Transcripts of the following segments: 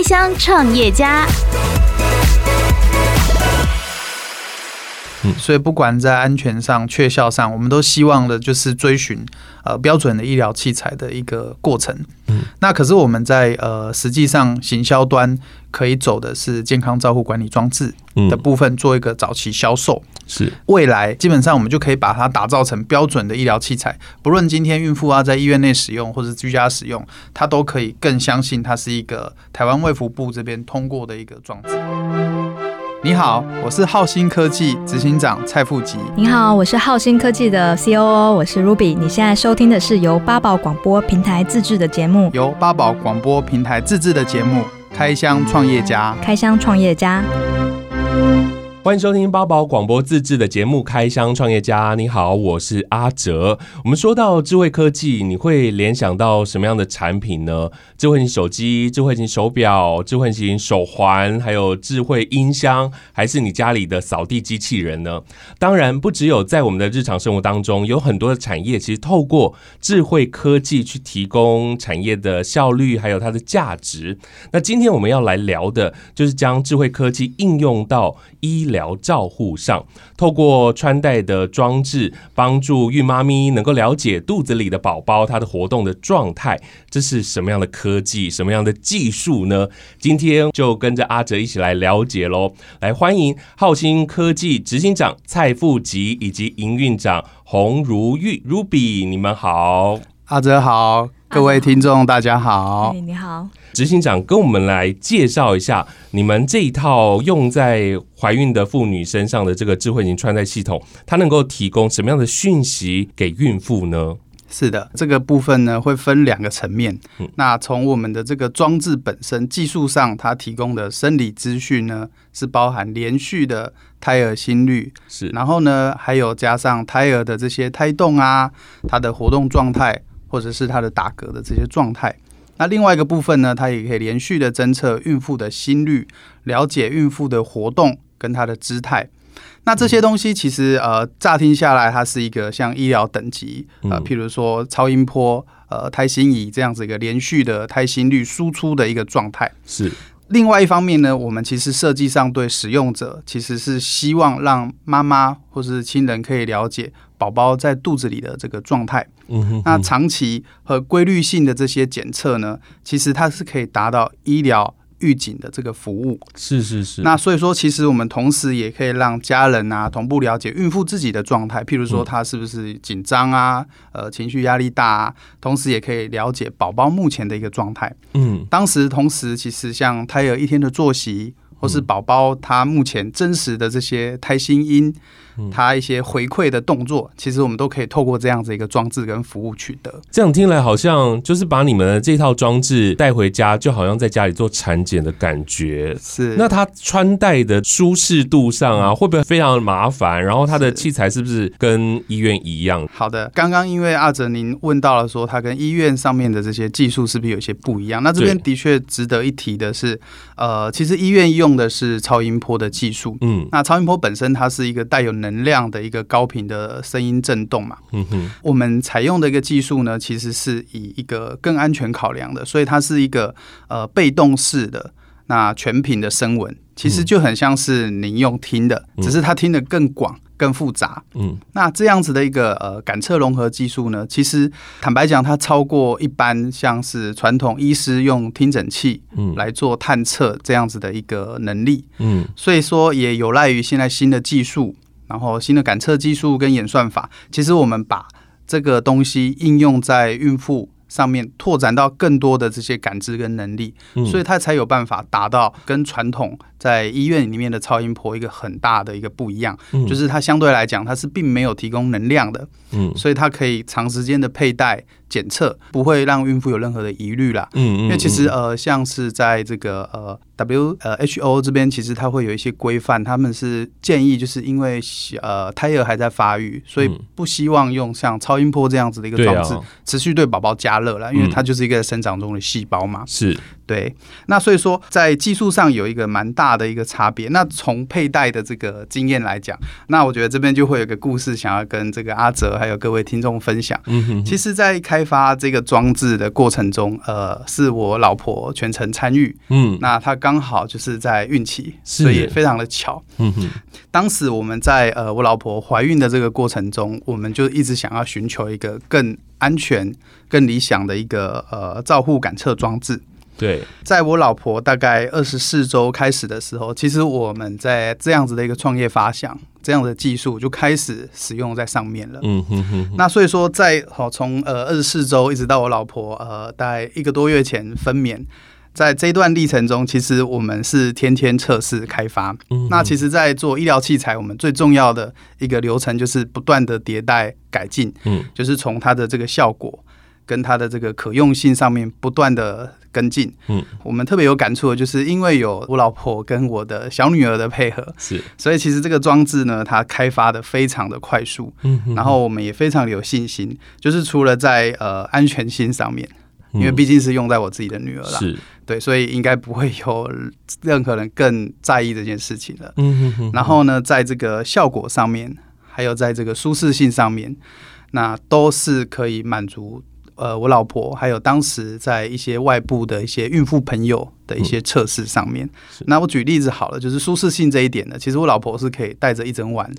开箱创业家。嗯，所以不管在安全上、确效上，我们都希望的就是追寻呃标准的医疗器材的一个过程。嗯，那可是我们在呃实际上行销端可以走的是健康照护管理装置的部分，做一个早期销售。是未来基本上我们就可以把它打造成标准的医疗器材，不论今天孕妇啊在医院内使用或者居家使用，它都可以更相信它是一个台湾卫福部这边通过的一个装置。你好，我是浩鑫科技执行长蔡富吉。你好，我是浩鑫科技的 COO，我是 Ruby。你现在收听的是由八宝广播平台自制的节目，由八宝广播平台自制的节目《开箱创业家》。开箱创业家。欢迎收听八宝广播自制的节目《开箱创业家》。你好，我是阿哲。我们说到智慧科技，你会联想到什么样的产品呢？智慧型手机、智慧型手表、智慧型手环，还有智慧音箱，还是你家里的扫地机器人呢？当然，不只有在我们的日常生活当中，有很多的产业其实透过智慧科技去提供产业的效率，还有它的价值。那今天我们要来聊的，就是将智慧科技应用到医疗照护上，透过穿戴的装置，帮助孕妈咪能够了解肚子里的宝宝它的活动的状态。这是什么样的科技，什么样的技术呢？今天就跟着阿哲一起来了解喽。来，欢迎浩新科技执行长蔡富吉以及营运长洪如玉 Ruby，你们好。阿哲好，各位听众大家好。你好。执行长跟我们来介绍一下你们这一套用在怀孕的妇女身上的这个智慧型穿戴系统，它能够提供什么样的讯息给孕妇呢？是的，这个部分呢会分两个层面。嗯、那从我们的这个装置本身技术上，它提供的生理资讯呢是包含连续的胎儿心率，是，然后呢还有加上胎儿的这些胎动啊，它的活动状态，或者是它的打嗝的这些状态。那另外一个部分呢，它也可以连续的侦测孕妇的心率，了解孕妇的活动跟她的姿态。那这些东西其实呃，乍听下来，它是一个像医疗等级呃，譬如说超音波、呃胎心仪这样子一个连续的胎心率输出的一个状态。是。另外一方面呢，我们其实设计上对使用者其实是希望让妈妈或是亲人可以了解宝宝在肚子里的这个状态。嗯哼，那长期和规律性的这些检测呢，其实它是可以达到医疗预警的这个服务。是是是。那所以说，其实我们同时也可以让家人啊同步了解孕妇自己的状态，譬如说她是不是紧张啊，呃，情绪压力大啊，同时也可以了解宝宝目前的一个状态。嗯，当时同时，其实像胎儿一天的作息，或是宝宝他目前真实的这些胎心音。他一些回馈的动作，其实我们都可以透过这样子一个装置跟服务取得。这样听来好像就是把你们的这套装置带回家，就好像在家里做产检的感觉。是。那它穿戴的舒适度上啊，会不会非常的麻烦？然后它的器材是不是跟医院一样？好的，刚刚因为阿哲您问到了说，他跟医院上面的这些技术是不是有些不一样？那这边的确值得一提的是，呃，其实医院用的是超音波的技术。嗯。那超音波本身它是一个带有能能量的一个高频的声音震动嘛，嗯哼，我们采用的一个技术呢，其实是以一个更安全考量的，所以它是一个呃被动式的那全频的声纹，其实就很像是您用听的，只是它听得更广。更复杂，嗯，那这样子的一个呃感测融合技术呢，其实坦白讲，它超过一般像是传统医师用听诊器，嗯，来做探测这样子的一个能力，嗯，所以说也有赖于现在新的技术，然后新的感测技术跟演算法，其实我们把这个东西应用在孕妇上面，拓展到更多的这些感知跟能力，所以他才有办法达到跟传统。在医院里面的超音波一个很大的一个不一样，嗯、就是它相对来讲它是并没有提供能量的，嗯，所以它可以长时间的佩戴检测，不会让孕妇有任何的疑虑啦，嗯，因为其实呃像是在这个呃 W 呃 WHO 这边，其实它会有一些规范，他们是建议就是因为呃胎儿还在发育，所以不希望用像超音波这样子的一个装置持续对宝宝加热了，因为它就是一个生长中的细胞嘛，是。对，那所以说在技术上有一个蛮大的一个差别。那从佩戴的这个经验来讲，那我觉得这边就会有个故事想要跟这个阿哲还有各位听众分享。嗯哼，其实，在开开发这个装置的过程中，呃，是我老婆全程参与。嗯，那她刚好就是在孕期，所以也非常的巧。嗯哼，当时我们在呃我老婆怀孕的这个过程中，我们就一直想要寻求一个更安全、更理想的一个呃照护感测装置。对，在我老婆大概二十四周开始的时候，其实我们在这样子的一个创业发想，这样的技术就开始使用在上面了。嗯哼哼。那所以说在，在好从呃二十四周一直到我老婆呃大概一个多月前分娩，在这段历程中，其实我们是天天测试开发。嗯。那其实，在做医疗器材，我们最重要的一个流程就是不断的迭代改进。嗯。就是从它的这个效果跟它的这个可用性上面不断的。跟进，嗯，我们特别有感触的，就是因为有我老婆跟我的小女儿的配合，是，所以其实这个装置呢，它开发的非常的快速，嗯，然后我们也非常的有信心，就是除了在呃安全性上面，因为毕竟是用在我自己的女儿啦，是。对，所以应该不会有任何人更在意这件事情了，嗯哼，然后呢，在这个效果上面，还有在这个舒适性上面，那都是可以满足。呃，我老婆还有当时在一些外部的一些孕妇朋友的一些测试上面，嗯，那我举例子好了，就是舒适性这一点呢，其实我老婆是可以带着一整晚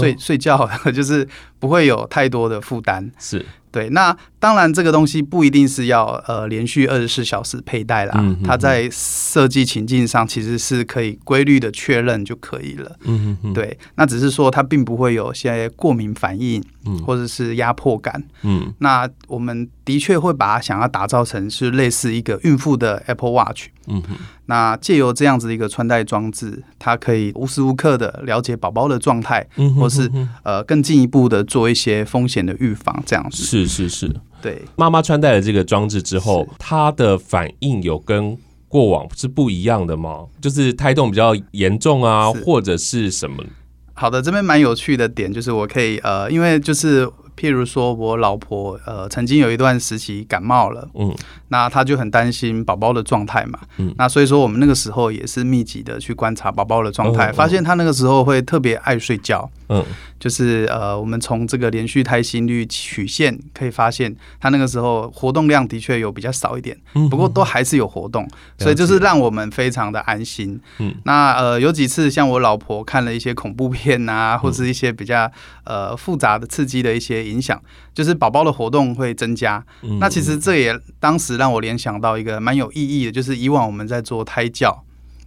睡，嗯、睡觉，就是不会有太多的负担。是。对，那当然这个东西不一定是要呃连续二十四小时佩戴啦，嗯、哼哼它在设计情境上其实是可以规律的确认就可以了。嗯哼哼对，那只是说它并不会有些过敏反应，嗯、或者是压迫感。嗯，那我们的确会把它想要打造成是类似一个孕妇的 Apple Watch。嗯，那借由这样子的一个穿戴装置，它可以无时无刻的了解宝宝的状态，或是呃更进一步的做一些风险的预防，这样子。是是是，对。妈妈穿戴了这个装置之后，她的反应有跟过往是不一样的吗？就是胎动比较严重啊，或者是什么？好的，这边蛮有趣的点就是我可以呃，因为就是。譬如说，我老婆呃曾经有一段时期感冒了，嗯，那她就很担心宝宝的状态嘛，嗯，那所以说我们那个时候也是密集的去观察宝宝的状态，发现他那个时候会特别爱睡觉，嗯。就是呃，我们从这个连续胎心率曲线可以发现，他那个时候活动量的确有比较少一点，不过都还是有活动，所以就是让我们非常的安心。嗯，那呃有几次像我老婆看了一些恐怖片啊，或者一些比较呃复杂的刺激的一些影响，就是宝宝的活动会增加。那其实这也当时让我联想到一个蛮有意义的，就是以往我们在做胎教。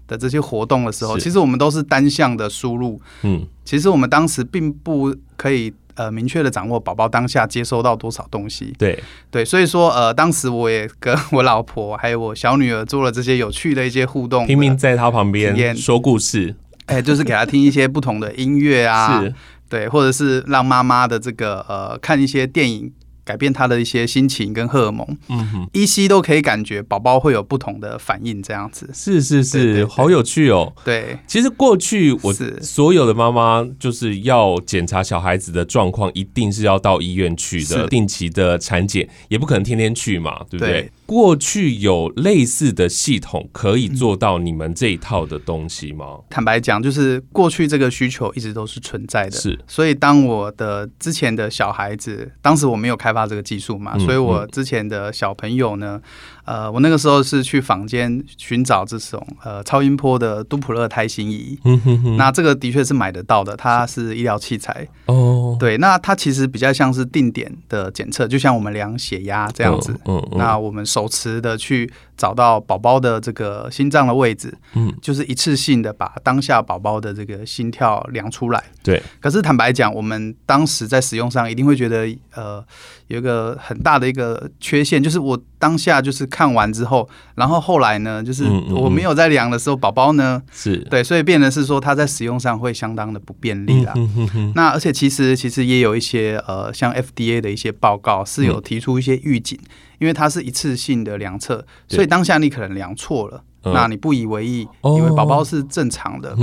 的这些活动的时候，其实我们都是单向的输入。嗯，其实我们当时并不可以呃明确的掌握宝宝当下接收到多少东西。对对，所以说呃，当时我也跟我老婆还有我小女儿做了这些有趣的一些互动，拼命在她旁边说故事，哎、欸，就是给她听一些不同的音乐啊，是对，或者是让妈妈的这个呃看一些电影。改变他的一些心情跟荷尔蒙，嗯哼，依稀都可以感觉宝宝会有不同的反应，这样子。是是是，好有趣哦。对，其实过去我所有的妈妈就是要检查小孩子的状况，一定是要到医院去的，定期的产检，也不可能天天去嘛，对不对？对过去有类似的系统可以做到你们这一套的东西吗？嗯、坦白讲，就是过去这个需求一直都是存在的。是，所以当我的之前的小孩子，当时我没有开发这个技术嘛，嗯、所以我之前的小朋友呢。呃，我那个时候是去坊间寻找这种呃超音波的杜普勒胎心仪，嗯哼哼，那这个的确是买得到的，它是医疗器材哦。对，那它其实比较像是定点的检测，就像我们量血压这样子。嗯，嗯，嗯，那我们手持的去找到宝宝的这个心脏的位置，嗯，就是一次性的把当下宝宝的这个心跳量出来。对。可是坦白讲，我们当时在使用上一定会觉得呃。有一个很大的一个缺陷，就是我当下就是看完之后，然后后来呢，就是我没有在量的时候，宝宝呢是对，所以变得是说它在使用上会相当的不便利啦嗯哼。那而且其实其实也有一些呃，像 FDA 的一些报告是有提出一些预警，因为它是一次性的量测，所以当下你可能量错了。那你不以为意，以为宝宝是正常的。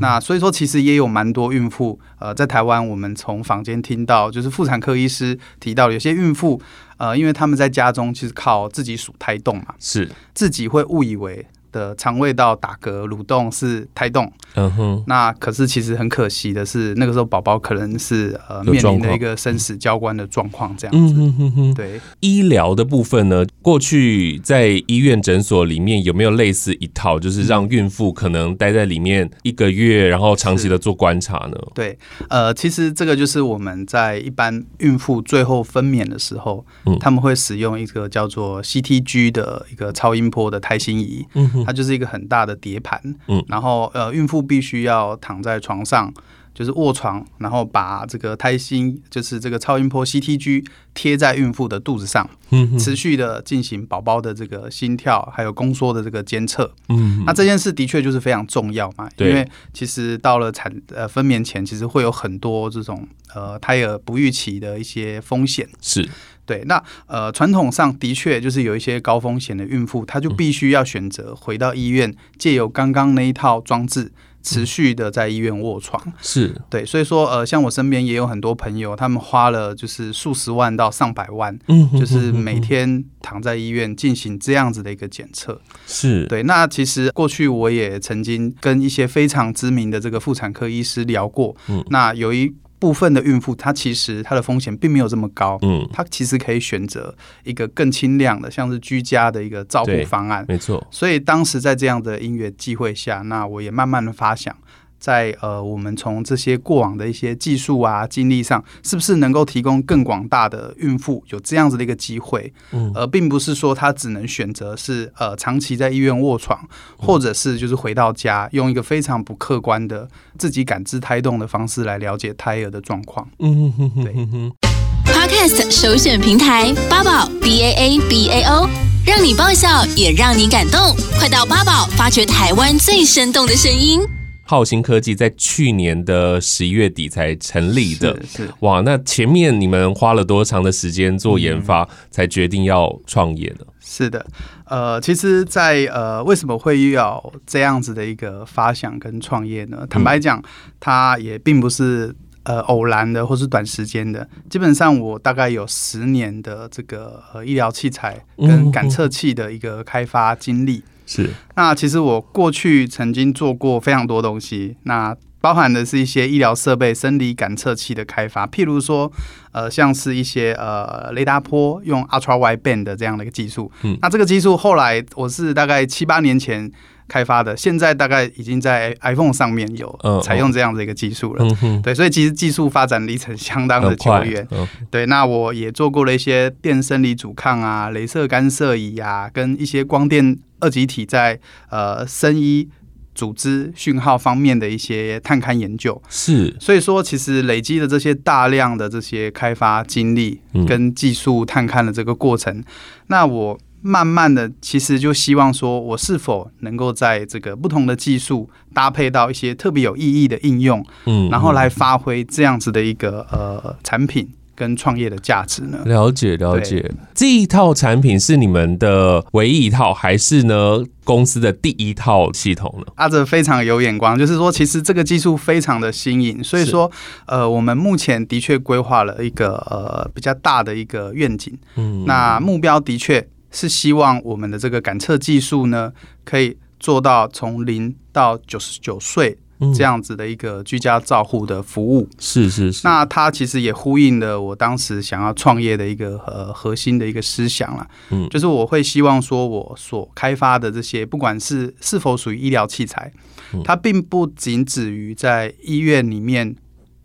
那所以说，其实也有蛮多孕妇，呃，在台湾，我们从坊间听到，就是妇产科医师提到，有些孕妇，呃，因为他们在家中其实靠自己数胎动嘛，是自己会误以为的肠胃道打嗝蠕动是胎动，嗯哼，那可是其实很可惜的是，那个时候宝宝可能是呃面临的一个生死交关的状况，这样子。嗯哼哼哼，对。医疗的部分呢，过去在医院诊所里面有没有类似一套，就是让孕妇可能待在里面一个月，然后长期的做观察呢？对，呃，其实这个就是我们在一般孕妇最后分娩的时候，嗯，他们会使用一个叫做 CTG 的一个超音波的胎心仪，嗯哼。它就是一个很大的碟盘，嗯，然后呃，孕妇必须要躺在床上，就是卧床，然后把这个胎心，就是这个超音波 CTG 贴在孕妇的肚子上，嗯，持续的进行宝宝的这个心跳还有宫缩的这个监测，嗯，那这件事的确就是非常重要嘛，因为其实到了产呃分娩前，其实会有很多这种呃胎儿不预期的一些风险，是。对，那呃，传统上的确就是有一些高风险的孕妇，她就必须要选择回到医院，借由刚刚那一套装置，持续的在医院卧床。是对，所以说呃，像我身边也有很多朋友，他们花了就是数十万到上百万，嗯，就是每天躺在医院进行这样子的一个检测。是对，那其实过去我也曾经跟一些非常知名的这个妇产科医师聊过，嗯，那有一。部分的孕妇，她其实她的风险并没有这么高，嗯，她其实可以选择一个更轻量的，像是居家的一个照顾方案，没错。所以当时在这样的音乐机会下，那我也慢慢的发想。在呃，我们从这些过往的一些技术啊、经历上，是不是能够提供更广大的孕妇有这样子的一个机会？嗯，而并不是说她只能选择是呃长期在医院卧床，或者是就是回到家用一个非常不客观的自己感知胎动的方式来了解胎儿的状况。嗯哼哼，对。Podcast 首选平台八宝 B A A B A O，让你爆笑也让你感动，快到八宝发掘台湾最生动的声音。浩兴科技在去年的十一月底才成立的，是，哇，那前面你们花了多长的时间做研发，才决定要创业呢？是的，呃，其实在，在呃，为什么会要这样子的一个发想跟创业呢？坦白讲，它也并不是呃偶然的，或是短时间的。基本上，我大概有十年的这个呃医疗器材跟感测器的一个开发经历。是，那其实我过去曾经做过非常多东西，那包含的是一些医疗设备、生理感测器的开发，譬如说，呃，像是一些呃雷达波用 Ultra Wideband 的这样的一个技术。嗯，那这个技术后来我是大概七八年前开发的，现在大概已经在 iPhone 上面有采用这样的一个技术了。嗯，对，所以其实技术发展历程相当的久远。对，那我也做过了一些电生理阻抗啊、镭射干涉仪啊，跟一些光电。二极体在呃生医组织讯号方面的一些探勘研究是，所以说其实累积的这些大量的这些开发经历跟技术探勘的这个过程，嗯，那我慢慢的其实就希望说，我是否能够在这个不同的技术搭配到一些特别有意义的应用，嗯，然后来发挥这样子的一个呃产品。跟创业的价值呢？了解了解，这一套产品是你们的唯一一套，还是呢公司的第一套系统呢？阿哲非常有眼光，就是说，其实这个技术非常的新颖，所以说，呃，我们目前的确规划了一个呃比较大的一个愿景，嗯，那目标的确是希望我们的这个感测技术呢，可以做到从零到九十九岁。这样子的一个居家照护的服务，是是是。那它其实也呼应了我当时想要创业的一个呃核心的一个思想了。嗯，就是我会希望说，我所开发的这些，不管是是否属于医疗器材，它并不仅止于在医院里面。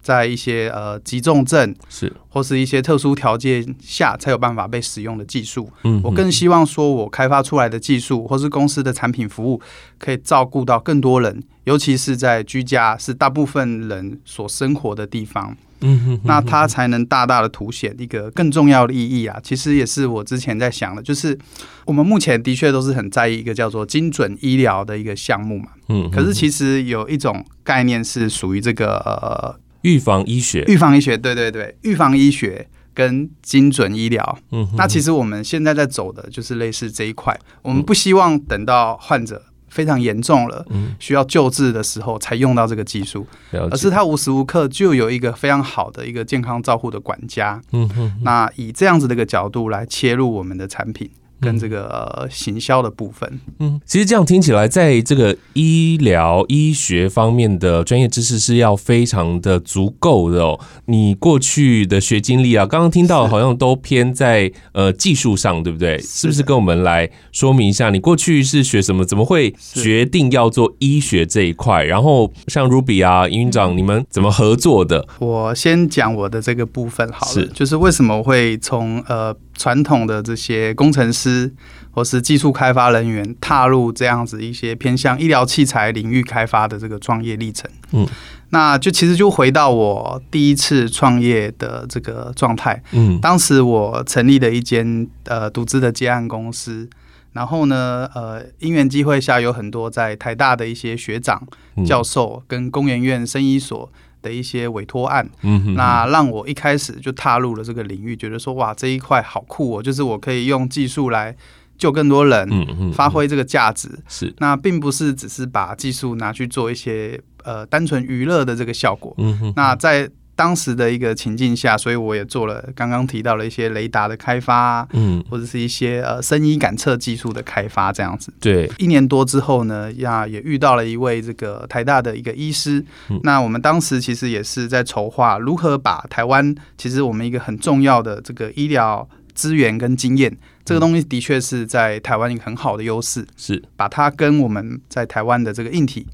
在一些呃急重症是。或是一些特殊条件下才有办法被使用的技术，嗯，我更希望说我开发出来的技术或是公司的产品服务，可以照顾到更多人，尤其是在居家是大部分人所生活的地方，嗯，那它才能大大的凸显一个更重要的意义啊。其实也是我之前在想的，就是我们目前的确都是很在意一个叫做精准医疗的一个项目嘛，嗯，可是其实有一种概念是属于这个呃。预防医学，预防医学，对对对，预防医学跟精准医疗，嗯，那其实我们现在在走的就是类似这一块。我们不希望等到患者非常严重了，嗯，需要救治的时候才用到这个技术，而是他无时无刻就有一个非常好的一个健康照护的管家，嗯哼，那以这样子的一个角度来切入我们的产品。跟这个、呃、行销的部分。嗯，其实这样听起来，在这个医疗医学方面的专业知识是要非常的足够的哦。你过去的学经历啊，刚刚听到好像都偏在呃技术上，对不对？是，是不是跟我们来说明一下，你过去是学什么？怎么会决定要做医学这一块？然后像 Ruby 啊，营运长，你们怎么合作的？我先讲我的这个部分好了，是就是为什么会从呃。传统的这些工程师或是技术开发人员踏入这样子一些偏向医疗器材领域开发的这个创业历程，嗯，那就其实就回到我第一次创业的这个状态，嗯，当时我成立了一间呃独资的接案公司，然后呢，呃，因缘机会下有很多在台大的一些学长、教授跟工研院生医所。的一些委托案，嗯哼，那让我一开始就踏入了这个领域，觉得说哇，这一块好酷哦，就是我可以用技术来救更多人，嗯嗯，发挥这个价值。是，那并不是只是把技术拿去做一些呃单纯娱乐的这个效果。嗯哼，那在。当时的一个情境下，所以我也做了刚刚提到了一些雷达的开发，嗯，或者是一些呃声音感测技术的开发这样子。对，一年多之后呢，呀，也遇到了一位这个台大的一个医师。嗯，那我们当时其实也是在筹划如何把台湾其实我们一个很重要的这个医疗资源跟经验，这个东西的确是在台湾一个很好的优势，是把它跟我们在台湾的这个硬体。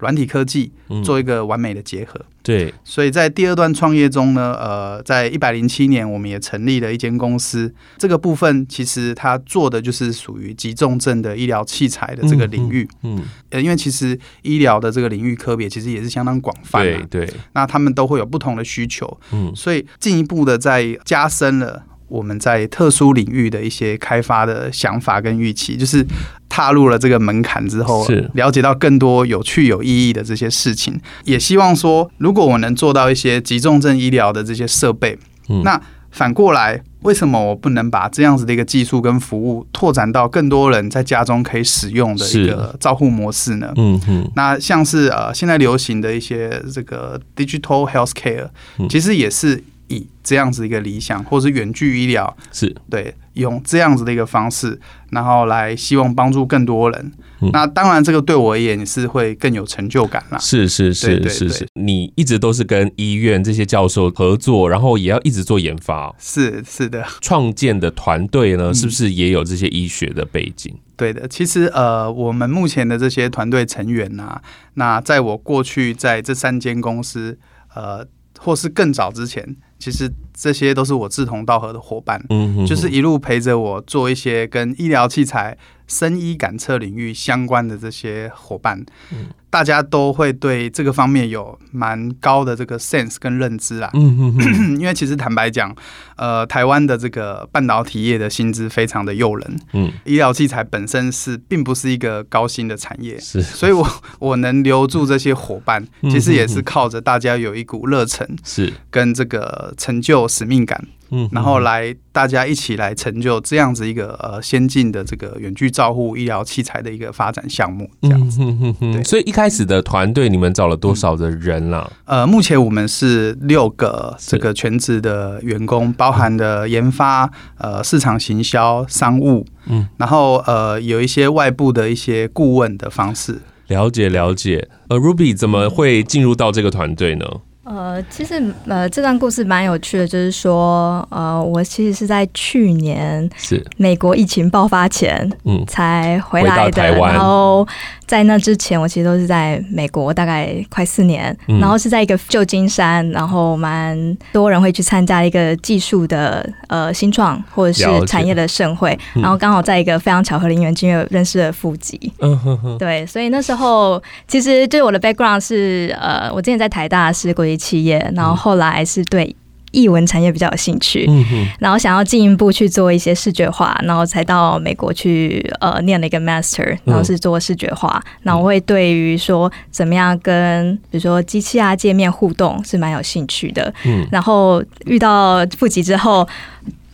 软体科技做一个完美的结合，嗯、对，所以在第二段创业中呢，呃，在一百零七年，我们也成立了一间公司。这个部分其实它做的就是属于急重症的医疗器材的这个领域，嗯，嗯，呃，因为其实医疗的这个领域科别其实也是相当广泛对，那他们都会有不同的需求，嗯，所以进一步的在加深了。我们在特殊领域的一些开发的想法跟预期，就是踏入了这个门槛之后，是。了解到更多有趣有意义的这些事情，也希望说，如果我能做到一些急重症医疗的这些设备，嗯，那反过来，为什么我不能把这样子的一个技术跟服务拓展到更多人在家中可以使用的一个照护模式呢？嗯嗯，那像是呃现在流行的一些这个 digital healthcare，其实也是。以这样子一个理想，或是远距医疗，是。对用这样子的一个方式，然后来希望帮助更多人。嗯、那当然，这个对我而言是会更有成就感啦。是是是是是，是，你一直都是跟医院这些教授合作，然后也要一直做研发。是是的，创建的团队呢，是不是也有这些医学的背景？嗯、对的，其实呃，我们目前的这些团队成员呐、啊，那在我过去在这三间公司，呃，或是更早之前。其实这些都是我志同道合的伙伴，嗯哼哼，就是一路陪着我做一些跟医疗器材、生医感测领域相关的这些伙伴。嗯大家都会对这个方面有蛮高的这个 sense 跟认知啦。嗯。因为其实坦白讲，呃，台湾的这个半导体业的薪资非常的诱人。嗯。医疗器材本身是并不是一个高薪的产业。是。所以我我能留住这些伙伴，其实也是靠着大家有一股热忱，是跟这个成就使命感。嗯，然后来大家一起来成就这样子一个呃先进的这个远距照护医疗器材的一个发展项目，这样子。嗯嗯对，所以一开始的团队你们找了多少的人啦？呃，目前我们是六个这个全职的员工，包含的研发、呃市场行销、商务，嗯，然后呃有一些外部的一些顾问的方式。了解了解。呃，Ruby 怎么会进入到这个团队呢？呃，其实呃，这段故事蛮有趣的，就是说，呃，我其实是在去年是。美国疫情爆发前，嗯，才回来的，然后。在那之前，我其实都是在美国，大概快四年，嗯、然后是在一个旧金山，然后蛮多人会去参加一个技术的呃新创或者是产业的盛会，嗯、然后刚好在一个非常巧合的因缘机会认识了富吉，嗯哼哼，对，所以那时候其实对我的 background 是呃，我之前在台大是国际企业，然后后来是对。译文产业比较有兴趣，嗯，然后想要进一步去做一些视觉化，然后才到美国去呃念了一个 master，然后是做视觉化，嗯、然后我会对于说怎么样跟比如说机器啊界面互动是蛮有兴趣的，嗯，然后遇到负极之后。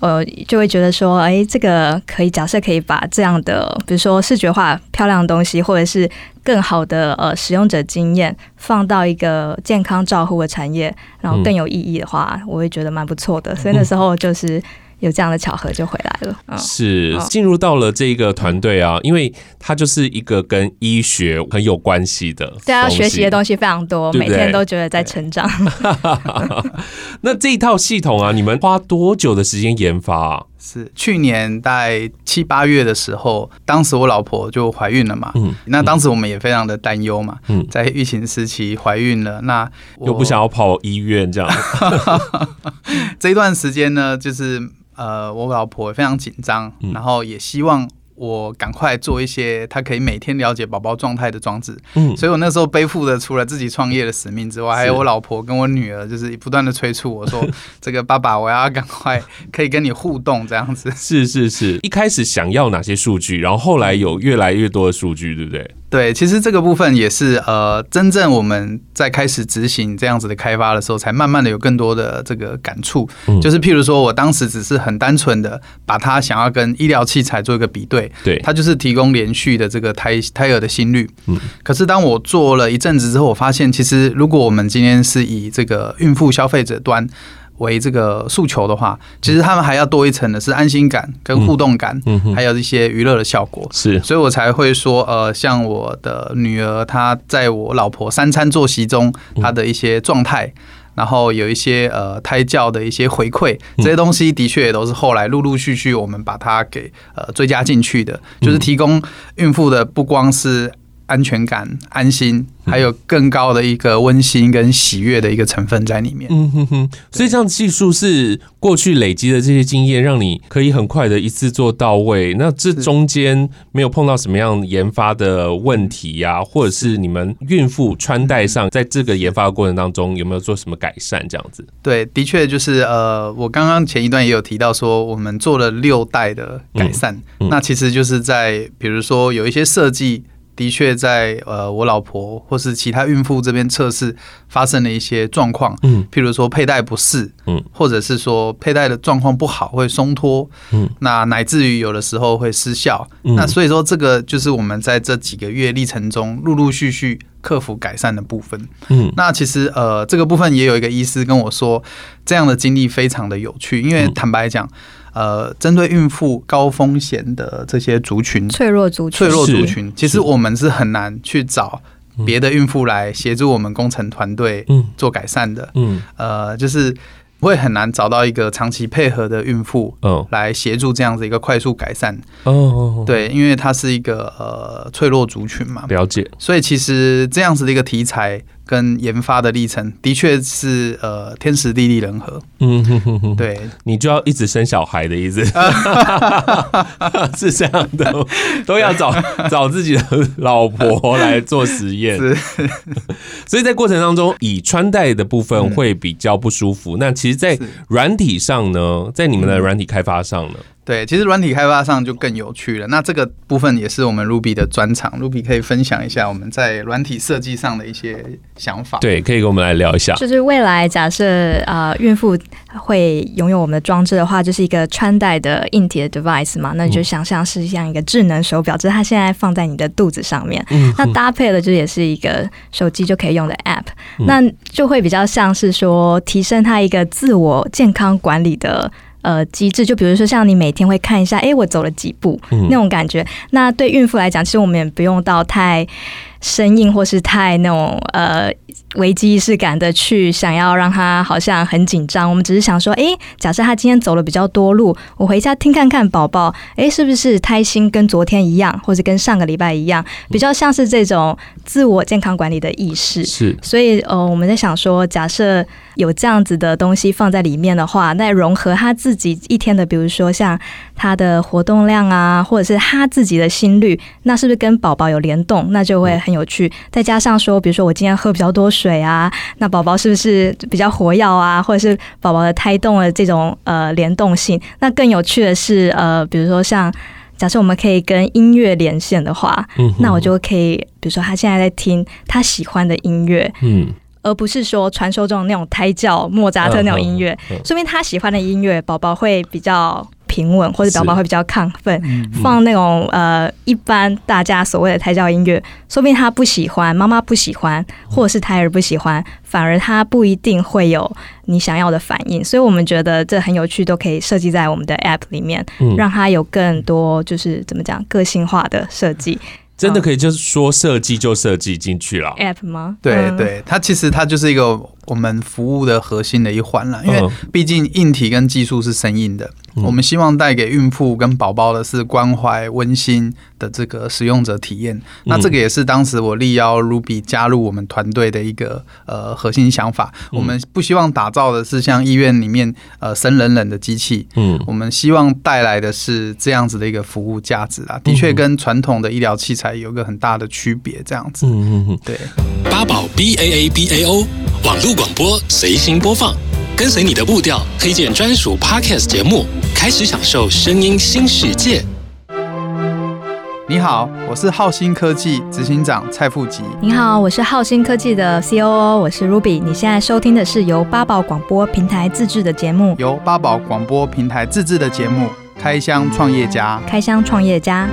呃，就会觉得说，哎，这个可以假设可以把这样的，比如说视觉化漂亮的东西，或者是更好的呃使用者经验，放到一个健康照护的产业，然后更有意义的话，嗯、我会觉得蛮不错的。所以那时候就是有这样的巧合就回来了。嗯、是进入到了这个团队啊，因为它就是一个跟医学很有关系的，对啊，学习的东西非常多，对对每天都觉得在成长。那这一套系统啊，你们花多久的时间研发啊？是去年在七八月的时候，当时我老婆就怀孕了嘛。嗯，那当时我们也非常的担忧嘛。嗯，在疫情时期怀孕了，那又不想要跑医院这样。这一段时间呢，就是呃，我老婆非常紧张，然后也希望。我赶快做一些他可以每天了解宝宝状态的装置，嗯，所以我那时候背负的除了自己创业的使命之外，还有我老婆跟我女儿，就是不断的催促我说：“ 这个爸爸，我要赶快可以跟你互动这样子。”是是是，一开始想要哪些数据，然后后来有越来越多的数据，对不对？对，其实这个部分也是呃，真正我们在开始执行这样子的开发的时候，才慢慢的有更多的这个感触。嗯，就是譬如说，我当时只是很单纯的把它想要跟医疗器材做一个比对，对，它就是提供连续的这个胎胎儿的心率。嗯，可是当我做了一阵子之后，我发现其实如果我们今天是以这个孕妇消费者端。为这个诉求的话，其实他们还要多一层的是安心感跟互动感，嗯，还有一些娱乐的效果。是，所以我才会说，呃，像我的女儿，她在我老婆三餐作息中，她的一些状态，然后有一些呃胎教的一些回馈，这些东西的确也都是后来陆陆续续我们把它给呃追加进去的，就是提供孕妇的不光是。安全感、安心，还有更高的一个温馨跟喜悦的一个成分在里面。嗯哼哼，所以这样技术是过去累积的这些经验，让你可以很快的一次做到位。那这中间没有碰到什么样研发的问题呀、啊，或者是你们孕妇穿戴上，在这个研发的过程当中有没有做什么改善？这样子？对，的确就是呃，我刚刚前一段也有提到说，我们做了六代的改善。嗯嗯、那其实就是在比如说有一些设计。的确，在呃，我老婆或是其他孕妇这边测试发生了一些状况，嗯，譬如说佩戴不适，嗯，或者是说佩戴的状况不好会松脱，嗯，那乃至于有的时候会失效，嗯，那所以说这个就是我们在这几个月历程中陆陆续续克服改善的部分，嗯，那其实呃，这个部分也有一个医师跟我说，这样的经历非常的有趣，因为坦白讲。呃，针对孕妇高风险的这些族群，脆弱族群，脆弱族群，其实我们是很难去找别的孕妇来协助我们工程团队做改善的。嗯，呃，就是会很难找到一个长期配合的孕妇，来协助这样子一个快速改善。哦，对，因为它是一个呃脆弱族群嘛，了解。所以其实这样子的一个题材。跟研发的历程的确是呃天时地利人和，嗯哼哼哼，对，你就要一直生小孩的意思，是这样的，都要找 找自己的老婆来做实验，是，所以在过程当中，以穿戴的部分会比较不舒服。那其实，在软体上呢，在你们的软体开发上呢？对，其实软体开发上就更有趣了。那这个部分也是我们 Ruby 的专长，Ruby 可以分享一下我们在软体设计上的一些想法。对，可以跟我们来聊一下。就是未来假设啊、呃，孕妇会拥有我们的装置的话，就是一个穿戴的硬体的 device 嘛，那你就想象是像一个智能手表，就是它现在放在你的肚子上面，嗯、那搭配的就也是一个手机就可以用的 app，、嗯、那就会比较像是说提升它一个自我健康管理的。呃，机制就比如说，像你每天会看一下，哎，我走了几步，嗯，那种感觉。那对孕妇来讲，其实我们也不用到太生硬或是太那种呃危机意识感的去想要让他好像很紧张。我们只是想说，哎，假设他今天走了比较多路，我回家听看看宝宝，哎，是不是胎心跟昨天一样，或者跟上个礼拜一样，比较像是这种自我健康管理的意识。是，所以呃，我们在想说，假设有这样子的东西放在里面的话，那融合他自己一天的，比如说像他的活动量啊，或者是他自己的心率，那是不是跟宝宝有联动？那就会很有趣，再加上说，比如说我今天喝比较多水啊，那宝宝是不是比较活跃啊？或者是宝宝的胎动的这种呃联动性？那更有趣的是，呃，比如说像假设我们可以跟音乐连线的话，嗯，那我就可以，比如说他现在在听他喜欢的音乐，嗯，而不是说传说中那种胎教莫扎特那种音乐，说明他喜欢的音乐，宝宝会比较。平稳，或者宝宝会比较亢奋。放那种呃一般大家所谓的胎教音乐，说不定他不喜欢，妈妈不喜欢，或者是胎儿不喜欢，反而他不一定会有你想要的反应。所以我们觉得这很有趣，都可以设计在我们的 App 里面，让它有更多就是怎么讲个性化的设计。真的可以就是说设计就设计进去了 App 吗？对对，它其实它就是一个。我们服务的核心的一环了，因为毕竟硬体跟技术是生硬的，我们希望带给孕妇跟宝宝的是关怀、温馨的这个使用者体验。那这个也是当时我力邀 Ruby 加入我们团队的一个呃核心想法。我们不希望打造的是像医院里面呃生冷冷的机器，嗯，我们希望带来的是这样子的一个服务价值啊。的确跟传统的医疗器材有个很大的区别，这样子。嗯嗯嗯，对。八宝 B A A B A O 网络。广播随心播放，跟随你的步调，推荐专属 Podcast 节目，开始享受声音新世界。你好，我是浩新科技执行长蔡富吉。你好，我是浩新科技的 COO，我是 Ruby。你现在收听的是由八宝广播平台自制的节目，由八宝广播平台自制的节目《开箱创业家》。开箱创业家。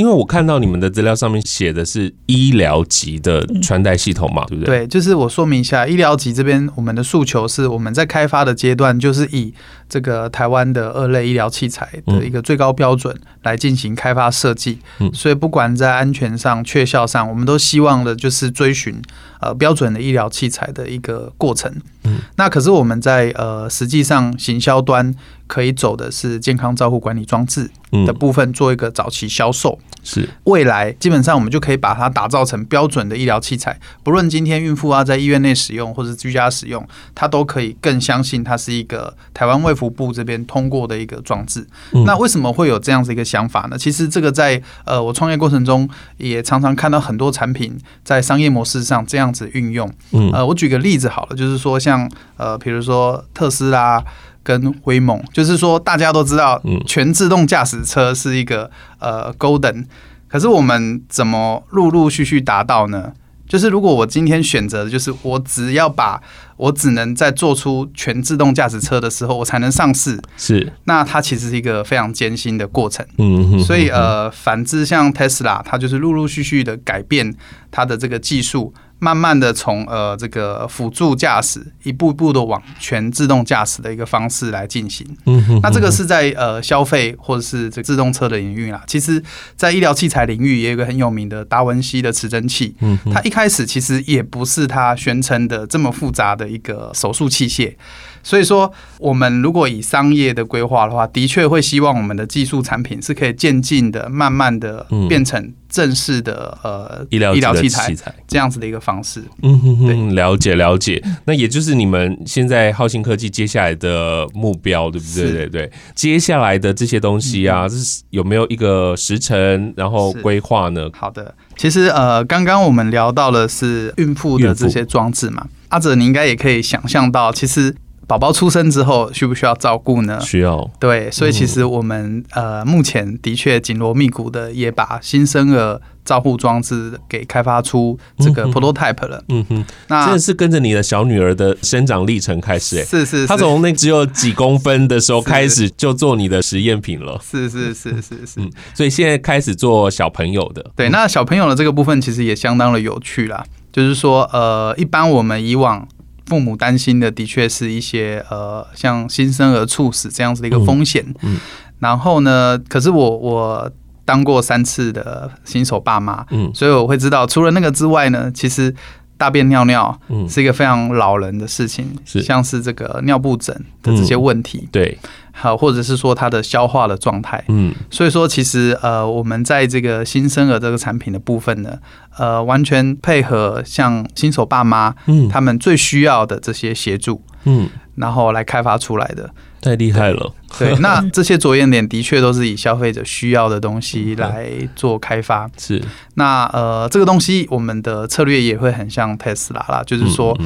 因为我看到你们的资料上面写的是医疗级的穿戴系统嘛，对不对？对，就是我说明一下，医疗级这边我们的诉求是我们在开发的阶段，就是以这个台湾的二类医疗器材的一个最高标准来进行开发设计。嗯，所以不管在安全上、确效上，我们都希望的就是追寻呃标准的医疗器材的一个过程。嗯，那可是我们在呃实际上行销端。可以走的是健康照护管理装置的部分，做一个早期销售。是未来基本上我们就可以把它打造成标准的医疗器材，不论今天孕妇啊在医院内使用或者居家使用，它都可以更相信它是一个台湾卫福部这边通过的一个装置。那为什么会有这样子一个想法呢？其实这个在呃我创业过程中也常常看到很多产品在商业模式上这样子运用。呃，我举个例子好了，就是说像呃比如说特斯拉。跟威猛，就是说大家都知道，全自动驾驶车是一个呃 Golden，可是我们怎么陆陆续续达到呢？就是如果我今天选择的就是我只要把我只能在做出全自动驾驶车的时候，我才能上市，是那它其实是一个非常艰辛的过程。嗯，所以呃，反之像 Tesla，它就是陆陆续续的改变它的这个技术。慢慢的从呃这个辅助驾驶一步步的往全自动驾驶的一个方式来进行，嗯哼，那这个是在呃消费或者是这个自动车的领域啦。其实，在医疗器材领域也有一个很有名的达文西的持针器，嗯，它一开始其实也不是它宣称的这么复杂的一个手术器械。所以说，我们如果以商业的规划的话，的确会希望我们的技术产品是可以渐进的、慢慢的变成正式的呃医疗医疗器材这样子的一个方式。嗯哼哼，了解了解。那也就是你们现在浩信科技接下来的目标，对不对？对对。接下来的这些东西啊，是有没有一个时程，然后规划呢？好的，其实呃，刚刚我们聊到的是孕妇的这些装置嘛，阿哲你应该也可以想象到，其实。宝宝出生之后需不需要照顾呢？需要。对，所以其实我们呃目前的确紧锣密鼓的也把新生儿照护装置给开发出这个 prototype 了。嗯哼，那这是跟着你的小女儿的生长历程开始，哎，是是，她从那只有几公分的时候开始就做你的实验品了。是是是是是，嗯，所以现在开始做小朋友的。对，那小朋友的这个部分其实也相当的有趣啦，就是说呃，一般我们以往。父母担心的的确是一些呃，像新生儿猝死这样子的一个风险。嗯，然后呢，可是我我当过三次的新手爸妈，嗯，所以我会知道，除了那个之外呢，其实大便尿尿是一个非常老人的事情，是。像是这个尿布疹的这些问题，对。好，或者是说它的消化的状态，嗯，所以说其实呃，我们在这个新生儿这个产品的部分呢，呃，完全配合像新手爸妈，嗯，他们最需要的这些协助，嗯，然后来开发出来的，太厉害了。对，那 这些着眼点的确都是以消费者需要的东西来做开发，是。那呃，这个东西我们的策略也会很像特斯拉啦，就是说，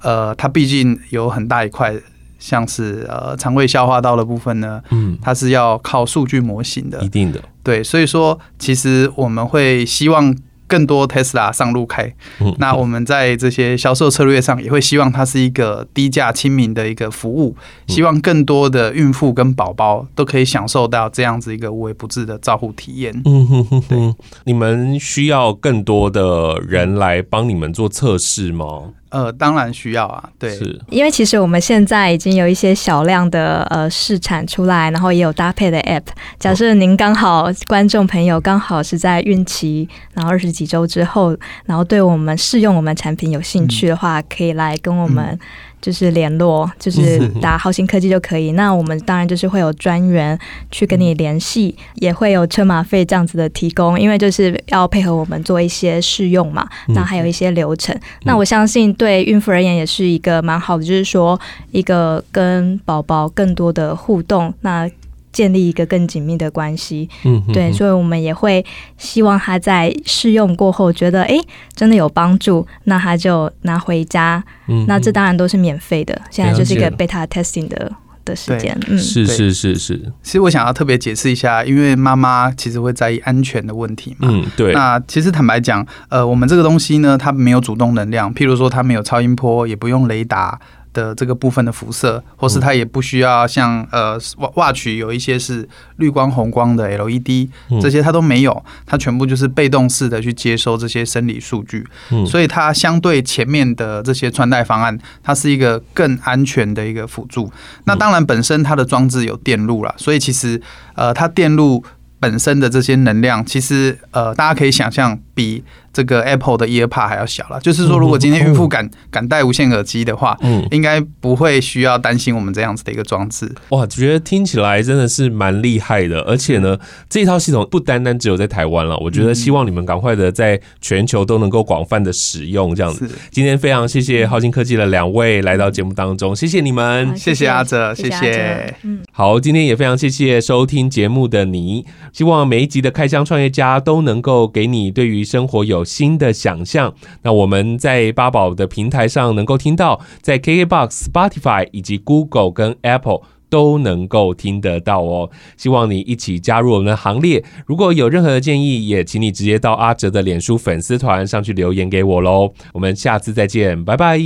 呃，它毕竟有很大一块。像是呃肠胃消化道的部分呢，嗯，它是要靠数据模型的，一定的，对，所以说其实我们会希望更多 Tesla 上路开，那我们在这些销售策略上也会希望它是一个低价亲民的一个服务，希望更多的孕妇跟宝宝都可以享受到这样子一个无微不至的照护体验。嗯哼哼哼，你们需要更多的人来帮你们做测试吗？呃，当然需要啊，对，是因为其实我们现在已经有一些小量的呃试产出来，然后也有搭配的 App。假设您刚好观众朋友刚好是在孕期，然后二十几周之后，然后对我们试用我们产品有兴趣的话，嗯、可以来跟我们、嗯。就是联络，就是打浩鑫科技就可以。那我们当然就是会有专员去跟你联系，也会有车马费这样子的提供，因为就是要配合我们做一些试用嘛。那还有一些流程。那我相信对孕妇而言也是一个蛮好的，就是说一个跟宝宝更多的互动。那建立一个更紧密的关系，嗯，对，所以我们也会希望他在试用过后觉得，哎、欸，真的有帮助，那他就拿回家，嗯，那这当然都是免费的。现在就是一个 beta testing 的的时间，嗯，是是是是。其实我想要特别解释一下，因为妈妈其实会在意安全的问题嘛，嗯，对。那其实坦白讲，呃，我们这个东西呢，它没有主动能量，譬如说它没有超音波，也不用雷达。的这个部分的辐射，或是它也不需要像呃 Watch 有一些是绿光红光的 LED，这些它都没有，它全部就是被动式的去接收这些生理数据，所以它相对前面的这些穿戴方案，它是一个更安全的一个辅助。那当然本身它的装置有电路啦，所以其实呃它电路本身的这些能量，其实呃大家可以想象比。这个 Apple 的 EarPod 还要小了，就是说，如果今天孕妇敢敢戴无线耳机的话，嗯，应该不会需要担心我们这样子的一个装置。哇，觉得听起来真的是蛮厉害的，而且呢，这套系统不单单只有在台湾了，我觉得希望你们赶快的在全球都能够广泛的使用这样子。今天非常谢谢浩鑫科技的两位来到节目当中，谢谢你们，谢谢阿哲，谢谢。嗯，好，今天也非常谢谢收听节目的你，希望每一集的开箱创业家都能够给你对于生活有新的想象。那我们在八宝的平台上能够听到，在 KKBOX、Spotify 以及 Google 跟 Apple 都能够听得到哦。希望你一起加入我们的行列。如果有任何的建议，也请你直接到阿哲的脸书粉丝团上去留言给我喽。我们下次再见，拜拜。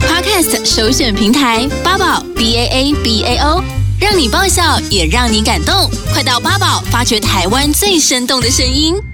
Podcast 首选平台八宝 B A A B A O，让你爆笑也让你感动。快到八宝发掘台湾最生动的声音。